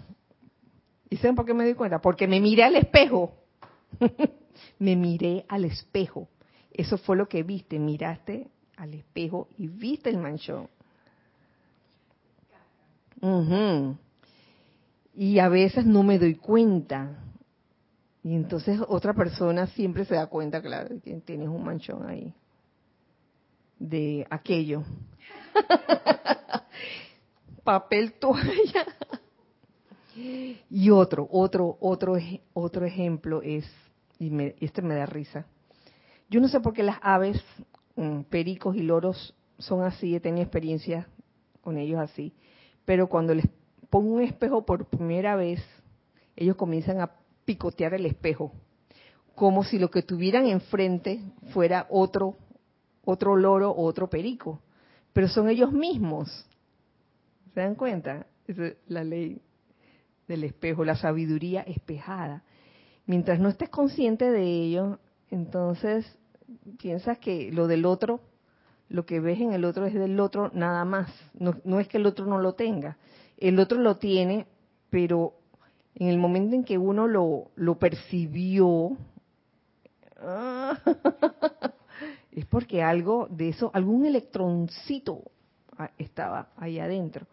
¿y saben por qué me di cuenta? Porque me miré al espejo. me miré al espejo. Eso fue lo que viste, miraste al espejo y viste el manchón. Y a veces no me doy cuenta. Y entonces otra persona siempre se da cuenta, claro, que tienes un manchón ahí. De aquello. Papel toalla. y otro, otro, otro, otro ejemplo es, y me, este me da risa. Yo no sé por qué las aves, mm, pericos y loros son así, he tenido experiencia con ellos así, pero cuando les pongo un espejo por primera vez, ellos comienzan a picotear el espejo, como si lo que tuvieran enfrente fuera otro, otro loro o otro perico, pero son ellos mismos. ¿Se dan cuenta? es la ley del espejo, la sabiduría espejada. Mientras no estés consciente de ello, entonces piensas que lo del otro, lo que ves en el otro es del otro nada más. No, no es que el otro no lo tenga, el otro lo tiene, pero en el momento en que uno lo, lo percibió, es porque algo de eso, algún electroncito estaba ahí adentro.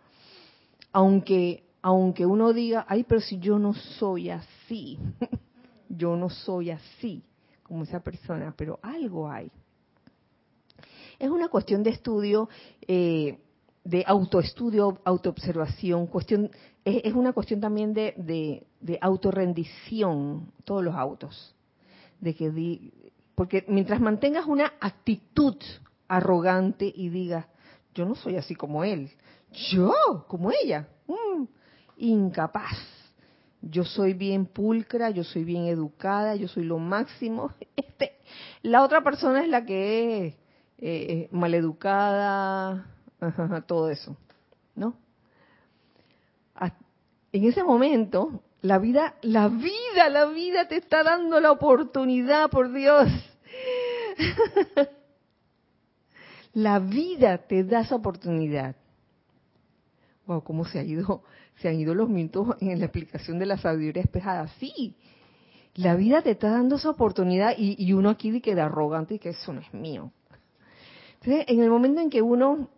Aunque, aunque uno diga, ay, pero si yo no soy así, yo no soy así como esa persona, pero algo hay. Es una cuestión de estudio. Eh, de autoestudio, autoobservación, cuestión, es, una cuestión también de, de, de autorrendición, todos los autos. De que porque mientras mantengas una actitud arrogante y digas, yo no soy así como él, yo, como ella, mm, incapaz. Yo soy bien pulcra, yo soy bien educada, yo soy lo máximo. Este, la otra persona es la que es eh, eh, maleducada, todo eso, ¿no? En ese momento, la vida, la vida, la vida te está dando la oportunidad, por Dios. la vida te da esa oportunidad. Wow, cómo se ido, se han ido los minutos en la explicación de la sabiduría espejada. Sí, la vida te está dando esa oportunidad y, uno aquí queda arrogante y que eso no es mío. Entonces, en el momento en que uno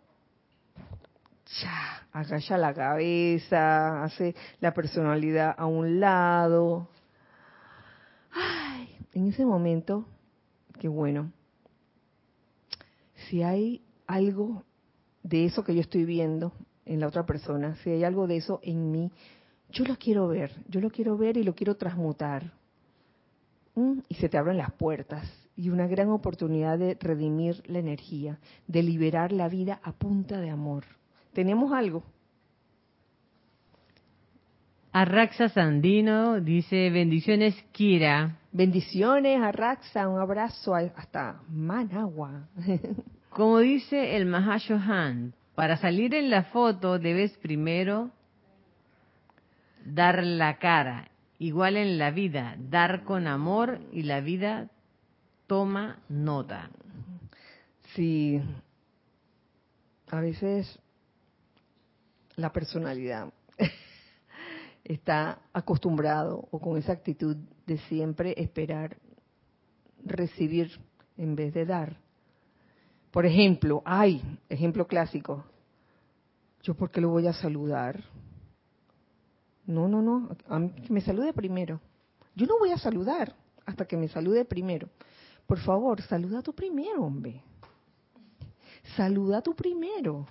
ya, agacha la cabeza, hace la personalidad a un lado, ay, en ese momento, qué bueno, si hay algo de eso que yo estoy viendo en la otra persona, si hay algo de eso en mí, yo lo quiero ver, yo lo quiero ver y lo quiero transmutar. Mm, y se te abren las puertas y una gran oportunidad de redimir la energía, de liberar la vida a punta de amor. ¿Tenemos algo? Arraxa Sandino dice, bendiciones Kira. Bendiciones Arraxa, un abrazo hasta Managua. Como dice el Mahashohan, para salir en la foto debes primero dar la cara Igual en la vida, dar con amor y la vida toma nota. Sí, a veces la personalidad está acostumbrado o con esa actitud de siempre esperar recibir en vez de dar. Por ejemplo, ay, ejemplo clásico, ¿yo por qué lo voy a saludar? No, no, no, que me salude primero. Yo no voy a saludar hasta que me salude primero. Por favor, saluda tú primero, hombre. Saluda tú primero.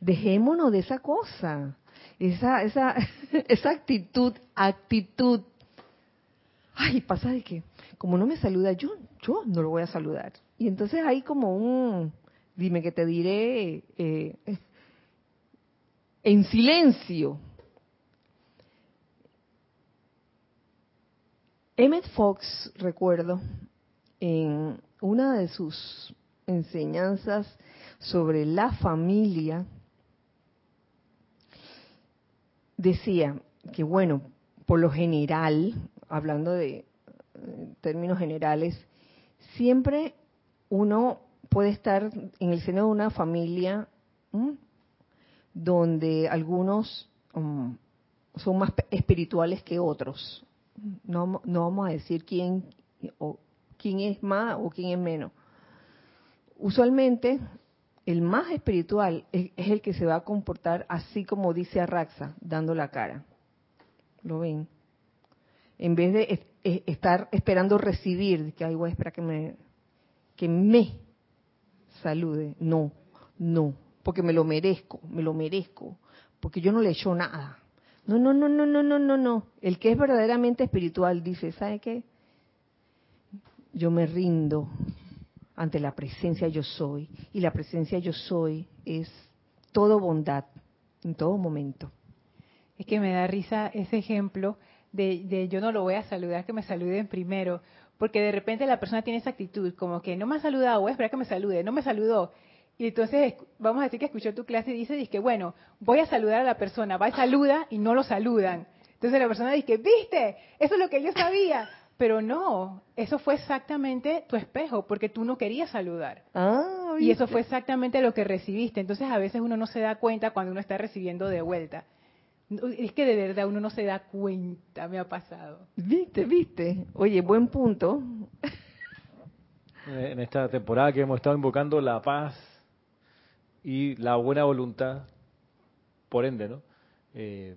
Dejémonos de esa cosa, esa, esa, esa actitud, actitud. Ay, pasa de que, como no me saluda, yo, yo no lo voy a saludar. Y entonces hay como un, dime que te diré, eh, en silencio, Emmett Fox, recuerdo, en una de sus enseñanzas sobre la familia, decía que, bueno, por lo general, hablando de términos generales, siempre uno puede estar en el seno de una familia donde algunos um, son más espirituales que otros no, no vamos a decir quién, o, quién es más o quién es menos. Usualmente, el más espiritual es, el que se va a comportar así como dice Arraxa, dando la cara. ¿Lo ven? En vez de estar esperando recibir, que ay, voy a esperar que me, que me salude. No, no, porque me lo merezco, me lo merezco, porque yo no le he hecho nada. No, no, no, no, no, no, no, no. El que es verdaderamente espiritual dice, ¿sabe qué? Yo me rindo ante la presencia yo soy. Y la presencia yo soy es todo bondad en todo momento. Es que me da risa ese ejemplo de, de yo no lo voy a saludar, que me saluden primero. Porque de repente la persona tiene esa actitud, como que no me ha saludado, voy a esperar que me salude, no me saludó. Y entonces vamos a decir que escuchó tu clase y dice, dice, bueno, voy a saludar a la persona, va y saluda y no lo saludan. Entonces la persona dice, viste, eso es lo que yo sabía. Pero no, eso fue exactamente tu espejo, porque tú no querías saludar. Ah, y eso fue exactamente lo que recibiste. Entonces a veces uno no se da cuenta cuando uno está recibiendo de vuelta. Es que de verdad uno no se da cuenta, me ha pasado. Viste, viste. Oye, buen punto. En esta temporada que hemos estado invocando la paz y la buena voluntad, por ende, ¿no? Eh,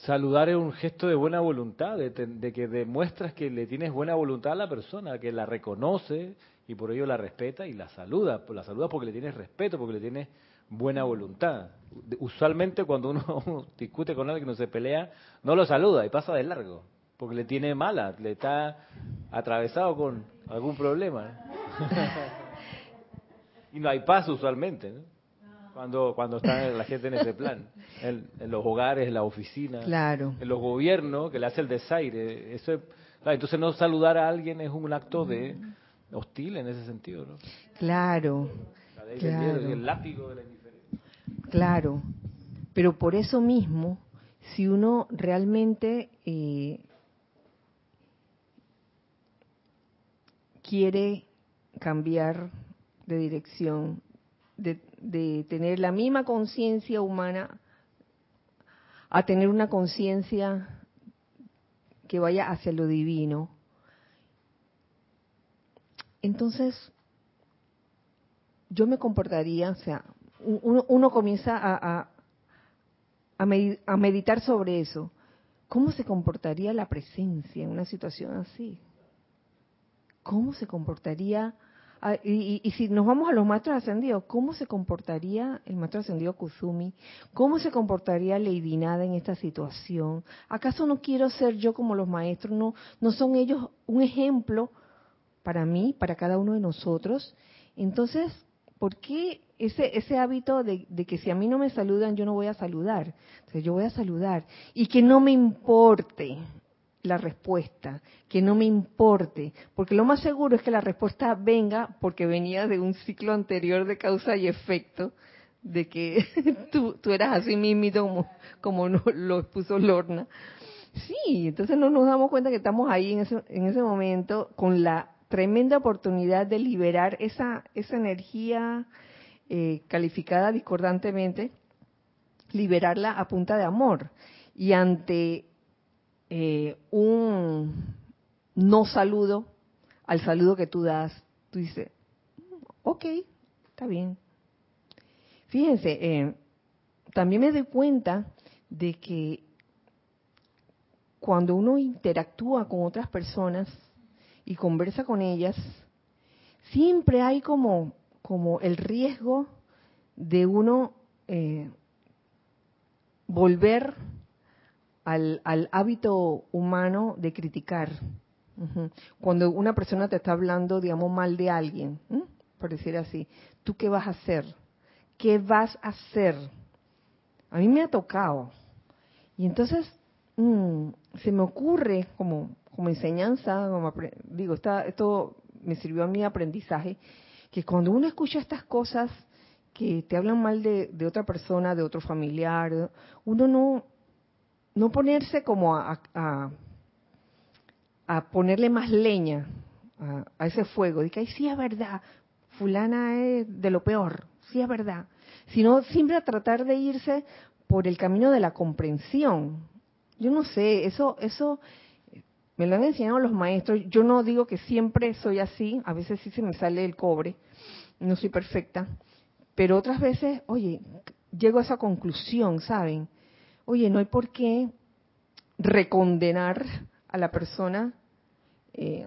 saludar es un gesto de buena voluntad, de, que demuestras que le tienes buena voluntad a la persona, que la reconoce y por ello la respeta y la saluda. La saluda porque le tienes respeto, porque le tienes buena voluntad. Usualmente cuando uno discute con alguien, que no se pelea, no lo saluda y pasa de largo, porque le tiene mala, le está atravesado con algún problema. y no hay paz usualmente, Cuando, cuando está la gente en ese plan, en, los hogares, en la oficina, claro. en los gobiernos, que le hace el desaire. Eso entonces no saludar a alguien es un acto de hostil en ese sentido, ¿no? Claro. claro. el látigo de la indiferencia. Claro. Pero por eso mismo, si uno realmente eh, quiere cambiar de dirección, de, de tener la misma conciencia humana a tener una conciencia que vaya hacia lo divino, entonces yo me comportaría, o sea, uno, comienza a, a, meditar sobre eso. ¿Cómo se comportaría la presencia en una situación así? ¿Cómo se comportaría? Ah, y, y, si nos vamos a los maestros ascendidos, ¿cómo se comportaría el maestro ascendido Kuzumi? ¿Cómo se comportaría Lady Nada en esta situación? ¿Acaso no quiero ser yo como los maestros? ¿No, no son ellos un ejemplo para mí, para cada uno de nosotros? Entonces, ¿por qué ese, ese hábito de, que si a mí no me saludan, yo no voy a saludar? Entonces, yo voy a saludar. Y que no me importe la respuesta, que no me importe, porque lo más seguro es que la respuesta venga porque venía de un ciclo anterior de causa y efecto, de que tú, tú eras así mismo como, como lo expuso Lorna. Sí, entonces no nos damos cuenta que estamos ahí en ese, en ese momento con la tremenda oportunidad de liberar esa, esa energía eh, calificada discordantemente, liberarla a punta de amor. Y ante eh, un no saludo al saludo que tú das, tú dices, ok, está bien. Fíjense, eh, también me doy cuenta de que cuando uno interactúa con otras personas, y conversa con ellas, siempre hay como, como el riesgo de uno eh, volver al, al, hábito humano de criticar. Cuando una persona te está hablando, digamos, mal de alguien, por decir así, ¿tú qué vas a hacer? ¿Qué vas a hacer? A mí me ha tocado. Y entonces mm, se me ocurre como como enseñanza, como, digo, esto me sirvió a mi aprendizaje, que cuando uno escucha estas cosas que te hablan mal de, otra persona, de otro familiar, uno no, no ponerse como a, a, ponerle más leña a, ese fuego, que, ay, sí es verdad, fulana es de lo peor, sí es verdad, sino siempre a tratar de irse por el camino de la comprensión. Yo no sé, eso, eso me lo han enseñado los maestros. Yo no digo que siempre soy así, a veces sí se me sale el cobre, no soy perfecta, pero otras veces, oye, llego a esa conclusión, ¿saben? Oye, no hay por qué recondenar a la persona eh,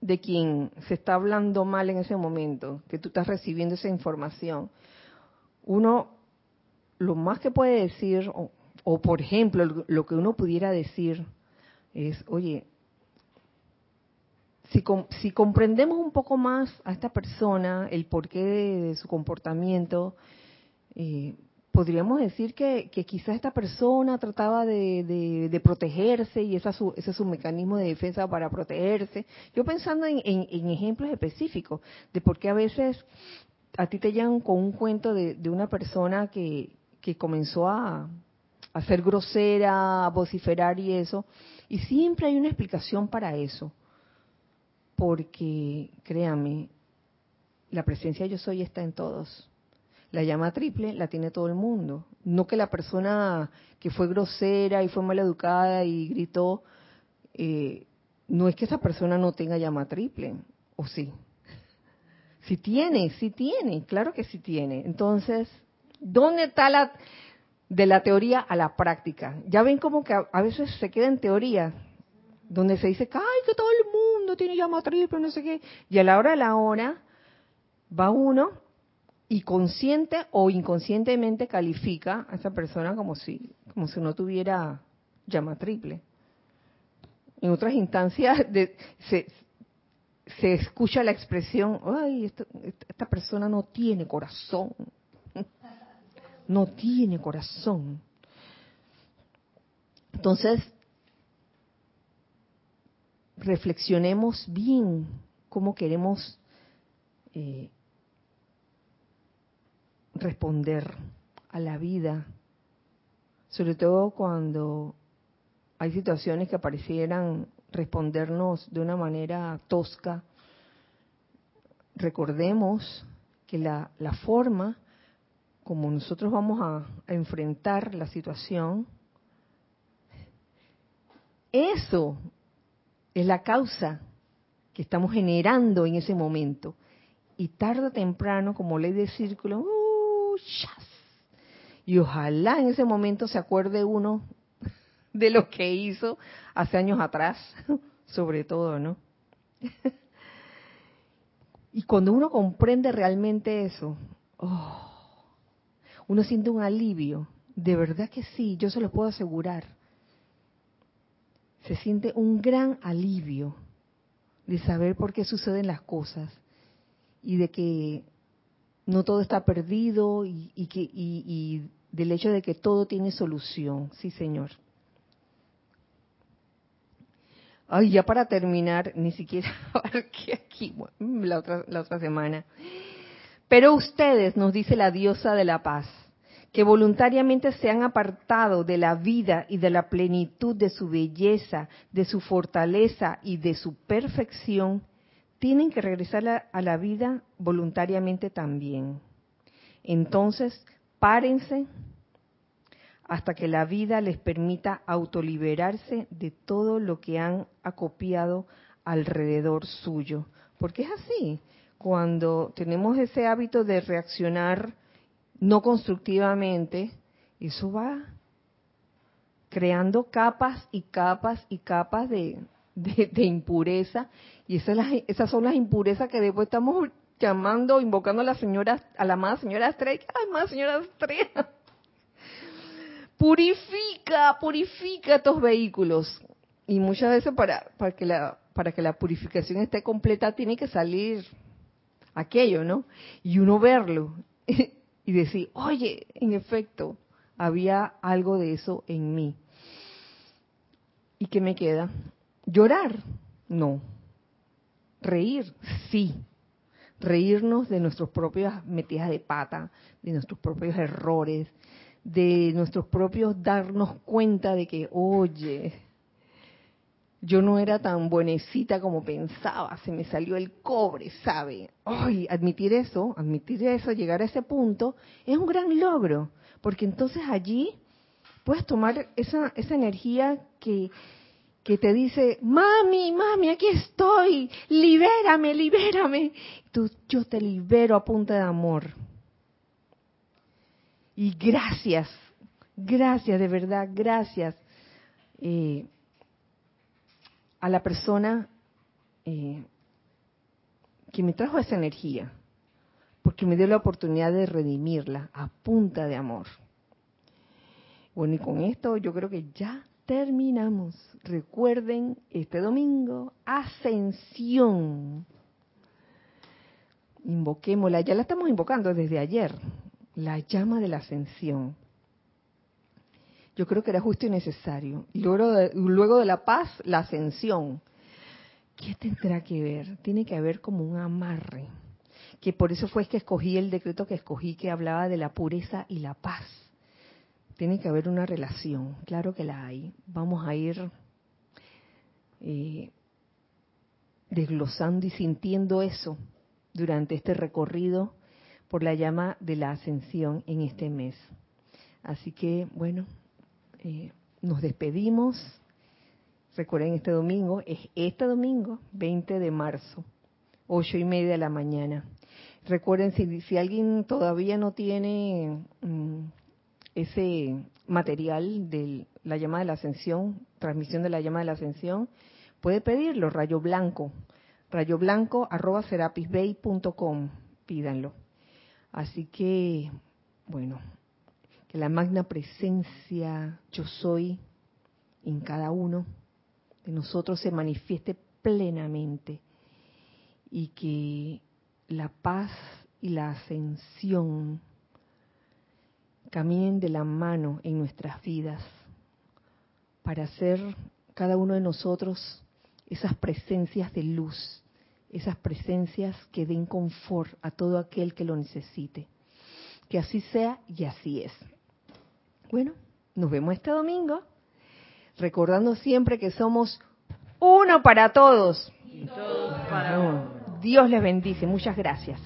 de quien se está hablando mal en ese momento, que tú estás recibiendo esa información. Uno, lo más que puede decir, o, por ejemplo, lo que uno pudiera decir, es, oye, si, si comprendemos un poco más a esta persona, el porqué de, su comportamiento, eh, podríamos decir que, que quizás esta persona trataba de, de, protegerse y esa ese es su mecanismo de defensa para protegerse. Yo pensando en, en, ejemplos específicos de por qué a veces a ti te llegan con un cuento de, de una persona que, que comenzó a, a ser grosera, a vociferar y eso, y siempre hay una explicación para eso, porque créame, la presencia yo soy está en todos. La llama triple la tiene todo el mundo. No que la persona que fue grosera y fue mal educada y gritó, eh, no es que esa persona no tenga llama triple, o sí. Si tiene, sí tiene, claro que sí tiene. Entonces, ¿dónde está la, de la teoría a la práctica. Ya ven como que a, veces se queda en teoría. donde se dice que todo el mundo tiene llama triple, no sé qué, y a la hora de la hora va uno y consciente o inconscientemente califica a esa persona como si, como si no tuviera llama triple. En otras instancias se, se escucha la expresión, ay, esta persona no tiene corazón, no tiene corazón. Entonces, reflexionemos bien cómo queremos eh, responder a la vida, sobre todo cuando hay situaciones que parecieran respondernos de una manera tosca. Recordemos que la, forma como nosotros vamos a, a enfrentar la situación, eso es la causa que estamos generando en ese momento. Y tarde o temprano, como ley de círculo, uh, y ojalá en ese momento se acuerde uno de lo que hizo hace años atrás, sobre todo, ¿no? y cuando uno comprende realmente eso, oh, uno siente un alivio. De verdad que sí, yo se lo puedo asegurar se siente un gran alivio de saber por qué suceden las cosas y de que no todo está perdido y, que, y, del hecho de que todo tiene solución. Sí, Señor. Ay, ya para terminar, ni siquiera aquí la otra, la otra semana. Pero ustedes, nos dice la diosa de la paz, que voluntariamente se han apartado de la vida y de la plenitud de su belleza, de su fortaleza y de su perfección, tienen que regresar a la vida voluntariamente también. Entonces, párense hasta que la vida les permita autoliberarse de todo lo que han acopiado alrededor suyo. Porque es así, cuando tenemos ese hábito de reaccionar no constructivamente, eso va creando capas y capas y capas de, de, impureza y esas, esas son las impurezas que después estamos llamando, invocando a la señora, a la amada señora Estrella, ay, amada señora Estrella, purifica, purifica estos vehículos y muchas veces para, para que la para que la purificación esté completa tiene que salir aquello, ¿no? Y uno verlo y decir, oye, en efecto, había algo de eso en mí. ¿Y qué me queda? ¿Llorar? No. ¿Reír? Sí. Reírnos de nuestras propias metidas de pata, de nuestros propios errores, de nuestros propios darnos cuenta de que, oye, yo no era tan buenecita como pensaba, se me salió el cobre, ¿sabe? Ay, admitir eso, admitir eso, llegar a ese punto, es un gran logro, porque entonces allí puedes tomar esa, esa energía que, que te dice, mami, mami, aquí estoy, libérame, libérame. Tú, yo te libero a punta de amor. Y gracias, gracias, de verdad, gracias. Eh, a la persona eh, que me trajo esa energía, porque me dio la oportunidad de redimirla a punta de amor. Bueno, y con esto yo creo que ya terminamos. Recuerden, este domingo, ascensión. Invoquémosla, ya la estamos invocando desde ayer, la llama de la ascensión yo creo que era justo y necesario. Y luego de, luego de la paz, la ascensión. ¿Qué tendrá que ver? Tiene que haber como un amarre. Que por eso fue que escogí el decreto que escogí que hablaba de la pureza y la paz. Tiene que haber una relación, claro que la hay. Vamos a ir eh, desglosando y sintiendo eso durante este recorrido por la llama de la ascensión en este mes. Así que, bueno, eh, nos despedimos. Recuerden, este domingo es este domingo, 20 de marzo, 8 y media de la mañana. Recuerden, si, alguien todavía no tiene mm, ese material de la llama de la ascensión, transmisión de la llama de la ascensión, Puede pedirlo, rayo blanco, rayo blanco serapisbay.com, pídanlo. Así que, bueno, que la magna presencia yo soy en cada uno de nosotros se manifieste plenamente y que la paz y la ascensión caminen de la mano en nuestras vidas para ser cada uno de nosotros esas presencias de luz, esas presencias que den confort a todo aquel que lo necesite. Que así sea y así es. Bueno, nos vemos este domingo, recordando siempre que somos uno para todos. Y todos para uno. Dios les bendice. Muchas gracias.